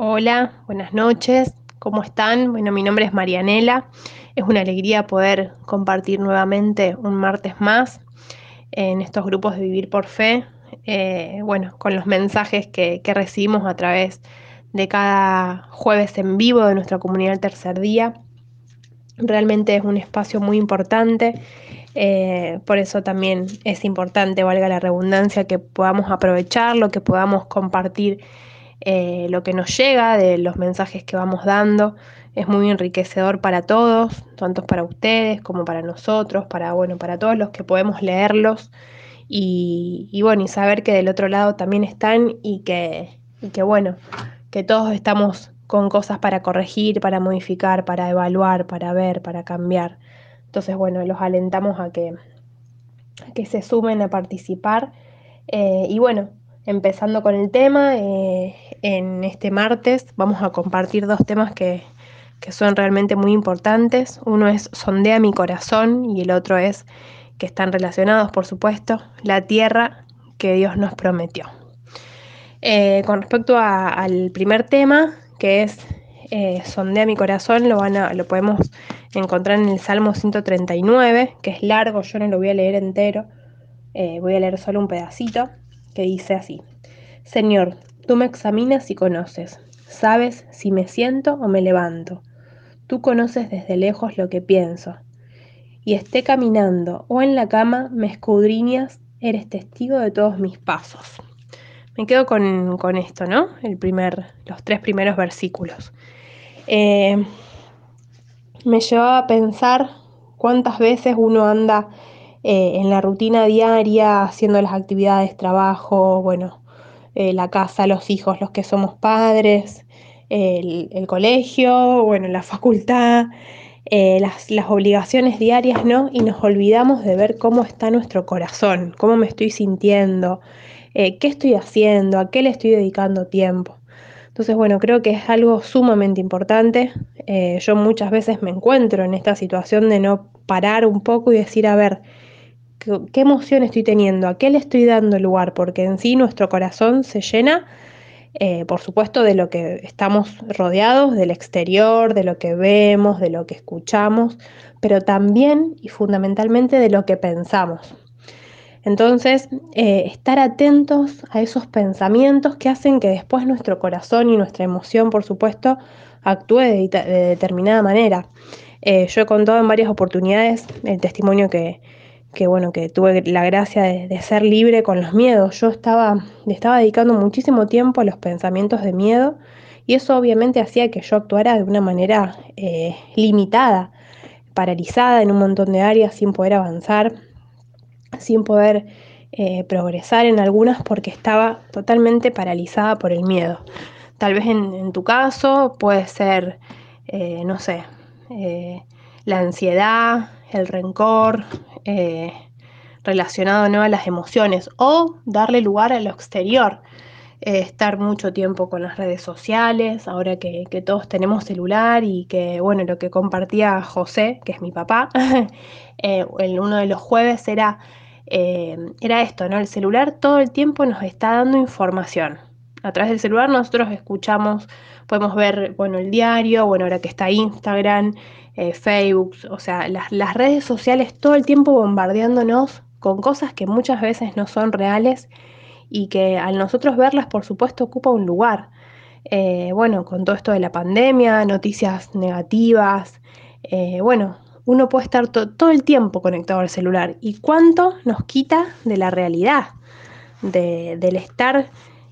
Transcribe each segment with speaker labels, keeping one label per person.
Speaker 1: Hola, buenas noches, ¿cómo están? Bueno, mi nombre es Marianela, es una alegría poder compartir nuevamente un martes más en estos grupos de Vivir por Fe, eh, bueno, con los mensajes que, recibimos a través de cada jueves en vivo de nuestra comunidad del tercer día. Realmente es un espacio muy importante, eh, por eso también es importante, valga la redundancia, que podamos aprovecharlo, que podamos compartir eh, lo que nos llega de los mensajes que vamos dando. Es muy enriquecedor para todos, tanto para ustedes como para nosotros, para, bueno, para todos los que podemos leerlos y, bueno, y saber que del otro lado también están y que, y que bueno, que todos estamos con cosas para corregir, para modificar, para evaluar, para ver, para cambiar. Entonces, bueno, los alentamos a que, que se sumen a participar. Eh, y bueno, empezando con el tema, eh, en este martes vamos a compartir dos temas que, que son realmente muy importantes. Uno es Sondea mi corazón y el otro es, que están relacionados por supuesto, la tierra que Dios nos prometió. Eh, con respecto al primer tema, que es eh, Sondea mi corazón, lo, van a, lo podemos encontrar en el Salmo 139, que es largo, yo no lo voy a leer entero, eh, voy a leer solo un pedacito, que dice así, Señor, tú me examinas y conoces, sabes si me siento o me levanto, tú conoces desde lejos lo que pienso, y esté caminando o en la cama, me escudriñas, eres testigo de todos mis pasos. Me quedo con, esto, ¿no? El primer, los tres primeros versículos. Eh, me llevaba a pensar cuántas veces uno anda eh, en la rutina diaria haciendo las actividades, trabajo, bueno, eh, la casa, los hijos, los que somos padres, el, colegio, bueno, la facultad, eh, las, obligaciones diarias, ¿no? Y nos olvidamos de ver cómo está nuestro corazón, cómo me estoy sintiendo, eh, qué estoy haciendo, a qué le estoy dedicando tiempo. Entonces, bueno, creo que es algo sumamente importante. Yo muchas veces me encuentro en esta situación de no parar un poco y decir, a ver, ¿qué, emoción estoy teniendo? ¿A qué le estoy dando lugar? Porque en sí nuestro corazón se llena eh, por supuesto, de lo que estamos rodeados, del exterior, de lo que vemos, de lo que escuchamos, pero también y fundamentalmente de lo que pensamos. Entonces, eh, estar atentos a esos pensamientos que hacen que después nuestro corazón y nuestra emoción, por supuesto, actúe de, determinada manera. Eh, yo he contado en varias oportunidades el testimonio que, que bueno, que tuve la gracia de, ser libre con los miedos. Yo estaba, estaba dedicando muchísimo tiempo a los pensamientos de miedo y eso obviamente hacía que yo actuara de una manera eh, limitada, paralizada en un montón de áreas, sin poder avanzar, sin poder eh, progresar en algunas porque estaba totalmente paralizada por el miedo. Tal vez en, tu caso puede ser, eh, no sé, la ansiedad, el rencor, eh, relacionado ¿no? a las emociones o darle lugar a lo exterior. Eh, estar mucho tiempo con las redes sociales, ahora que, todos tenemos celular y que, bueno, lo que compartía José, que es mi papá, eh, en uno de los jueves era, era esto, ¿no? El celular todo el tiempo nos está dando información. A través del celular nosotros escuchamos, podemos ver, bueno, el diario, bueno, ahora que está Instagram, eh, Facebook, o sea, las, redes sociales todo el tiempo bombardeándonos con cosas que muchas veces no son reales y que al nosotros verlas, por supuesto, ocupa un lugar. Eh, bueno, con todo esto de la pandemia, noticias negativas, eh, bueno, uno puede estar todo el tiempo conectado al celular. ¿Y cuánto nos quita de la realidad? del estar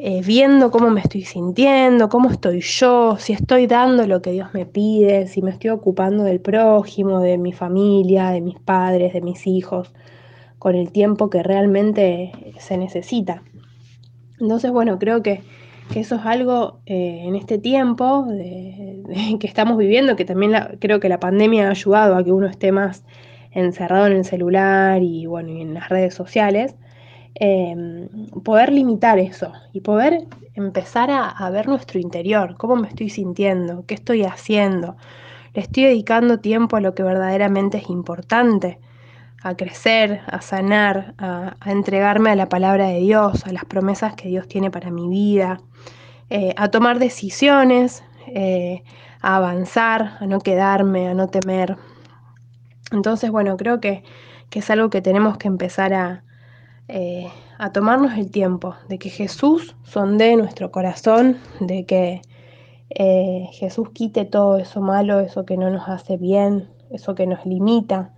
Speaker 1: eh, viendo cómo me estoy sintiendo, cómo estoy yo, si estoy dando lo que Dios me pide, si me estoy ocupando del prójimo, de mi familia, de mis padres, de mis hijos, con el tiempo que realmente se necesita. Entonces, bueno, creo que, eso es algo eh, en este tiempo que estamos viviendo, que también creo que la pandemia ha ayudado a que uno esté más encerrado en el celular y bueno, y en las redes sociales. Em, poder limitar eso y poder empezar a, ver nuestro interior, cómo me estoy sintiendo, qué estoy haciendo. Le estoy dedicando tiempo a lo que verdaderamente es importante, a crecer, a sanar, a, entregarme a la palabra de Dios, a las promesas que Dios tiene para mi vida. eh, a tomar decisiones, eh, a avanzar, a no quedarme, a no temer. Entonces, bueno, creo que, es algo que tenemos que empezar a, eh, a tomarnos el tiempo, de que Jesús sonde nuestro corazón, de que Jesús quite todo eso malo, eso que no nos hace bien, eso que nos limita,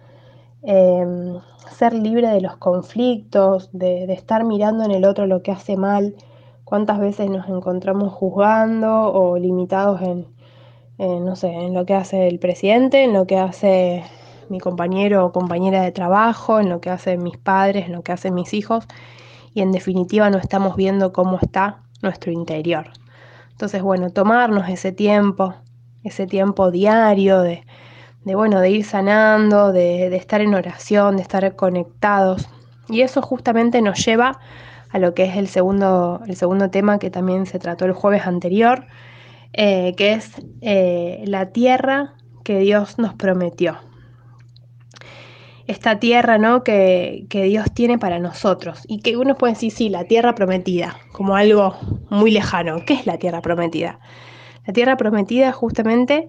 Speaker 1: Em, ser libre de los conflictos, de, estar mirando en el otro lo que hace mal, cuántas veces nos encontramos juzgando o limitados en, no sé, en lo que hace el presidente, en lo que hace mi compañero o compañera de trabajo, en lo que hacen mis padres, en lo que hacen mis hijos, y en definitiva no estamos viendo cómo está nuestro interior. Entonces, bueno, tomarnos ese tiempo, ese tiempo diario de, de bueno, de ir sanando, de, estar en oración, de estar conectados. Y eso justamente nos lleva a lo que es el segundo, el segundo tema que también se trató el jueves anterior, eh, que es eh, la tierra que Dios nos prometió. Esta tierra ¿no? que, que Dios tiene para nosotros. Y que uno puede decir, sí, la tierra prometida, como algo muy lejano. ¿Qué es la tierra prometida? La tierra prometida justamente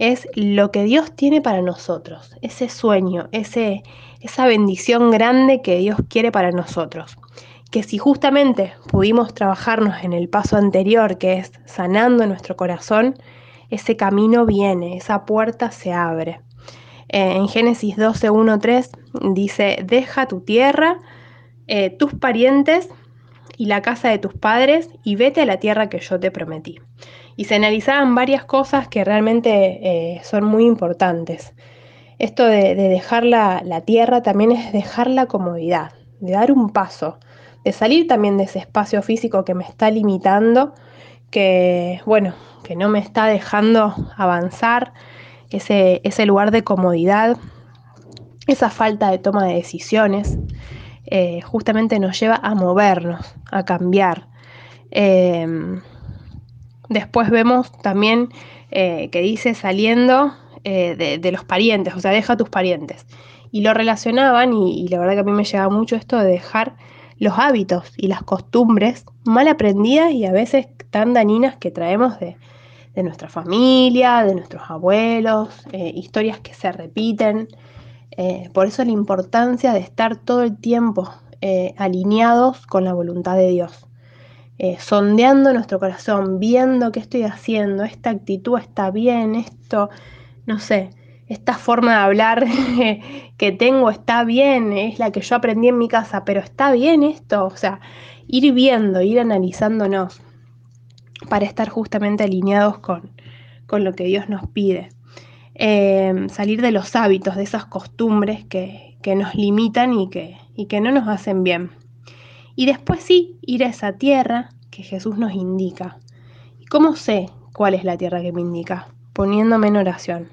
Speaker 1: es lo que Dios tiene para nosotros, ese sueño, ese, esa bendición grande que Dios quiere para nosotros. Que si justamente pudimos trabajarnos en el paso anterior, que es sanando nuestro corazón, ese camino viene, esa puerta se abre. Eh, en Génesis 12, 1, 3 dice, deja tu tierra, eh, tus parientes y la casa de tus padres y vete a la tierra que yo te prometí y se analizaban varias cosas que realmente eh, son muy importantes. Esto de, dejar la, tierra también es dejar la comodidad, de dar un paso, de salir también de ese espacio físico que me está limitando, que bueno, que no me está dejando avanzar, ese, lugar de comodidad, esa falta de toma de decisiones, eh, justamente nos lleva a movernos, a cambiar. Eh, Después vemos también eh, que dice saliendo eh, de, los parientes, o sea, deja a tus parientes. Y lo relacionaban, y, la verdad que a mí me lleva mucho esto de dejar los hábitos y las costumbres mal aprendidas y a veces tan dañinas que traemos de, nuestra familia, de nuestros abuelos, eh, historias que se repiten. por eso la importancia de estar todo el tiempo alineados con la voluntad de Dios. Eh, sondeando nuestro corazón, viendo qué estoy haciendo, esta actitud está bien, esto, no sé, esta forma de hablar que tengo está bien, es la que yo aprendí en mi casa, pero está bien esto, o sea, ir viendo, ir analizándonos para estar justamente alineados con, lo que Dios nos pide. Em, salir de los hábitos, de esas costumbres que, nos limitan y que, y que no nos hacen bien. Y después sí, ir a esa tierra que Jesús nos indica. ¿Y cómo sé cuál es la tierra que me indica? Poniéndome en oración,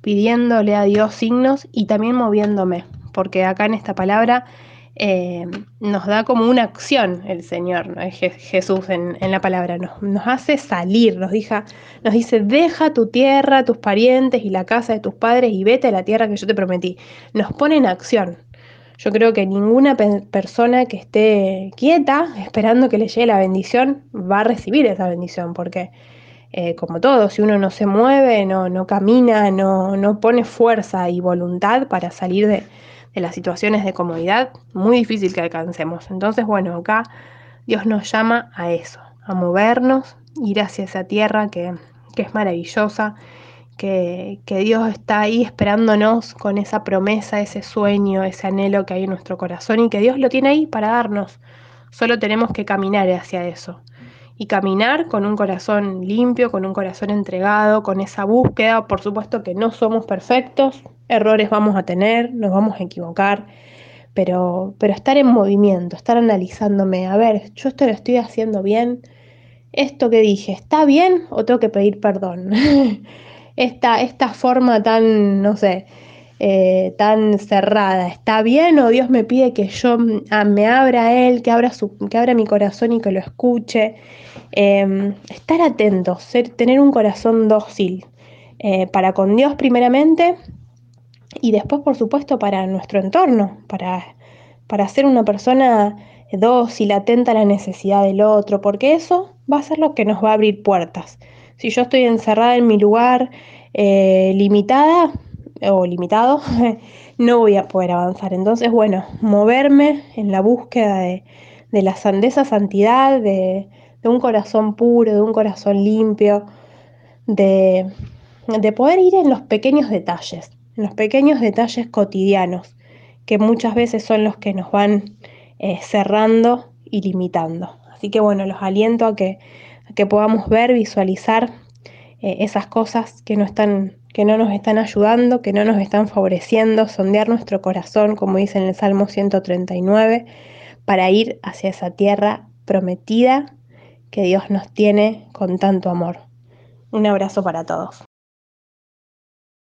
Speaker 1: pidiéndole a Dios signos y también moviéndome, porque acá en esta palabra eh, nos da como una acción el Señor. Jesús en, la palabra, nos, nos, hace salir, nos, nos dice, deja tu tierra, tus parientes y la casa de tus padres y vete a la tierra que yo te prometí. Nos pone en acción, yo creo que ninguna persona que esté quieta, esperando que le llegue la bendición, va a recibir esa bendición, porque eh, como todo, si uno no se mueve, no, no camina, no, no, pone fuerza y voluntad para salir de, las situaciones de comodidad, muy difícil que alcancemos. Entonces, bueno, acá Dios nos llama a eso, a movernos, ir hacia esa tierra que, que es maravillosa, que, Dios está ahí esperándonos con esa promesa, ese sueño, ese anhelo que hay en nuestro corazón y que Dios lo tiene ahí para darnos. Solo tenemos que caminar hacia eso. Y caminar con un corazón limpio, con un corazón entregado, con esa búsqueda. Por supuesto que no somos perfectos, errores vamos a tener, nos vamos a equivocar, pero, pero estar en movimiento, estar analizándome, a ver, yo esto lo estoy haciendo bien, esto que dije, ¿está bien o tengo que pedir perdón? esta, esta forma tan, no sé, eh, tan cerrada. ¿Está bien o Dios me pide que yo ah, me abra a Él, que abra, que abra mi corazón y que lo escuche? Em, estar atentos, ser, tener un corazón dócil eh, para con Dios primeramente y después, por supuesto, para nuestro entorno, para, para ser una persona dócil, atenta a la necesidad del otro, porque eso va a ser lo que nos va a abrir puertas. Si yo estoy encerrada en mi lugar, eh, limitada o limitado, no voy a poder avanzar. Entonces, bueno, moverme en la búsqueda de, la, esa santidad, de, un corazón puro, de un corazón limpio, de, poder ir en los pequeños detalles, en los pequeños detalles cotidianos, que muchas veces son los que nos van eh, cerrando y limitando. Así que bueno, los aliento a que, que podamos ver, visualizar eh, esas cosas que no, están, que no nos están ayudando, que no nos están favoreciendo, sondear nuestro corazón, como dice en el Salmo 139, para ir hacia esa tierra prometida que Dios nos tiene con tanto amor. Un abrazo para todos.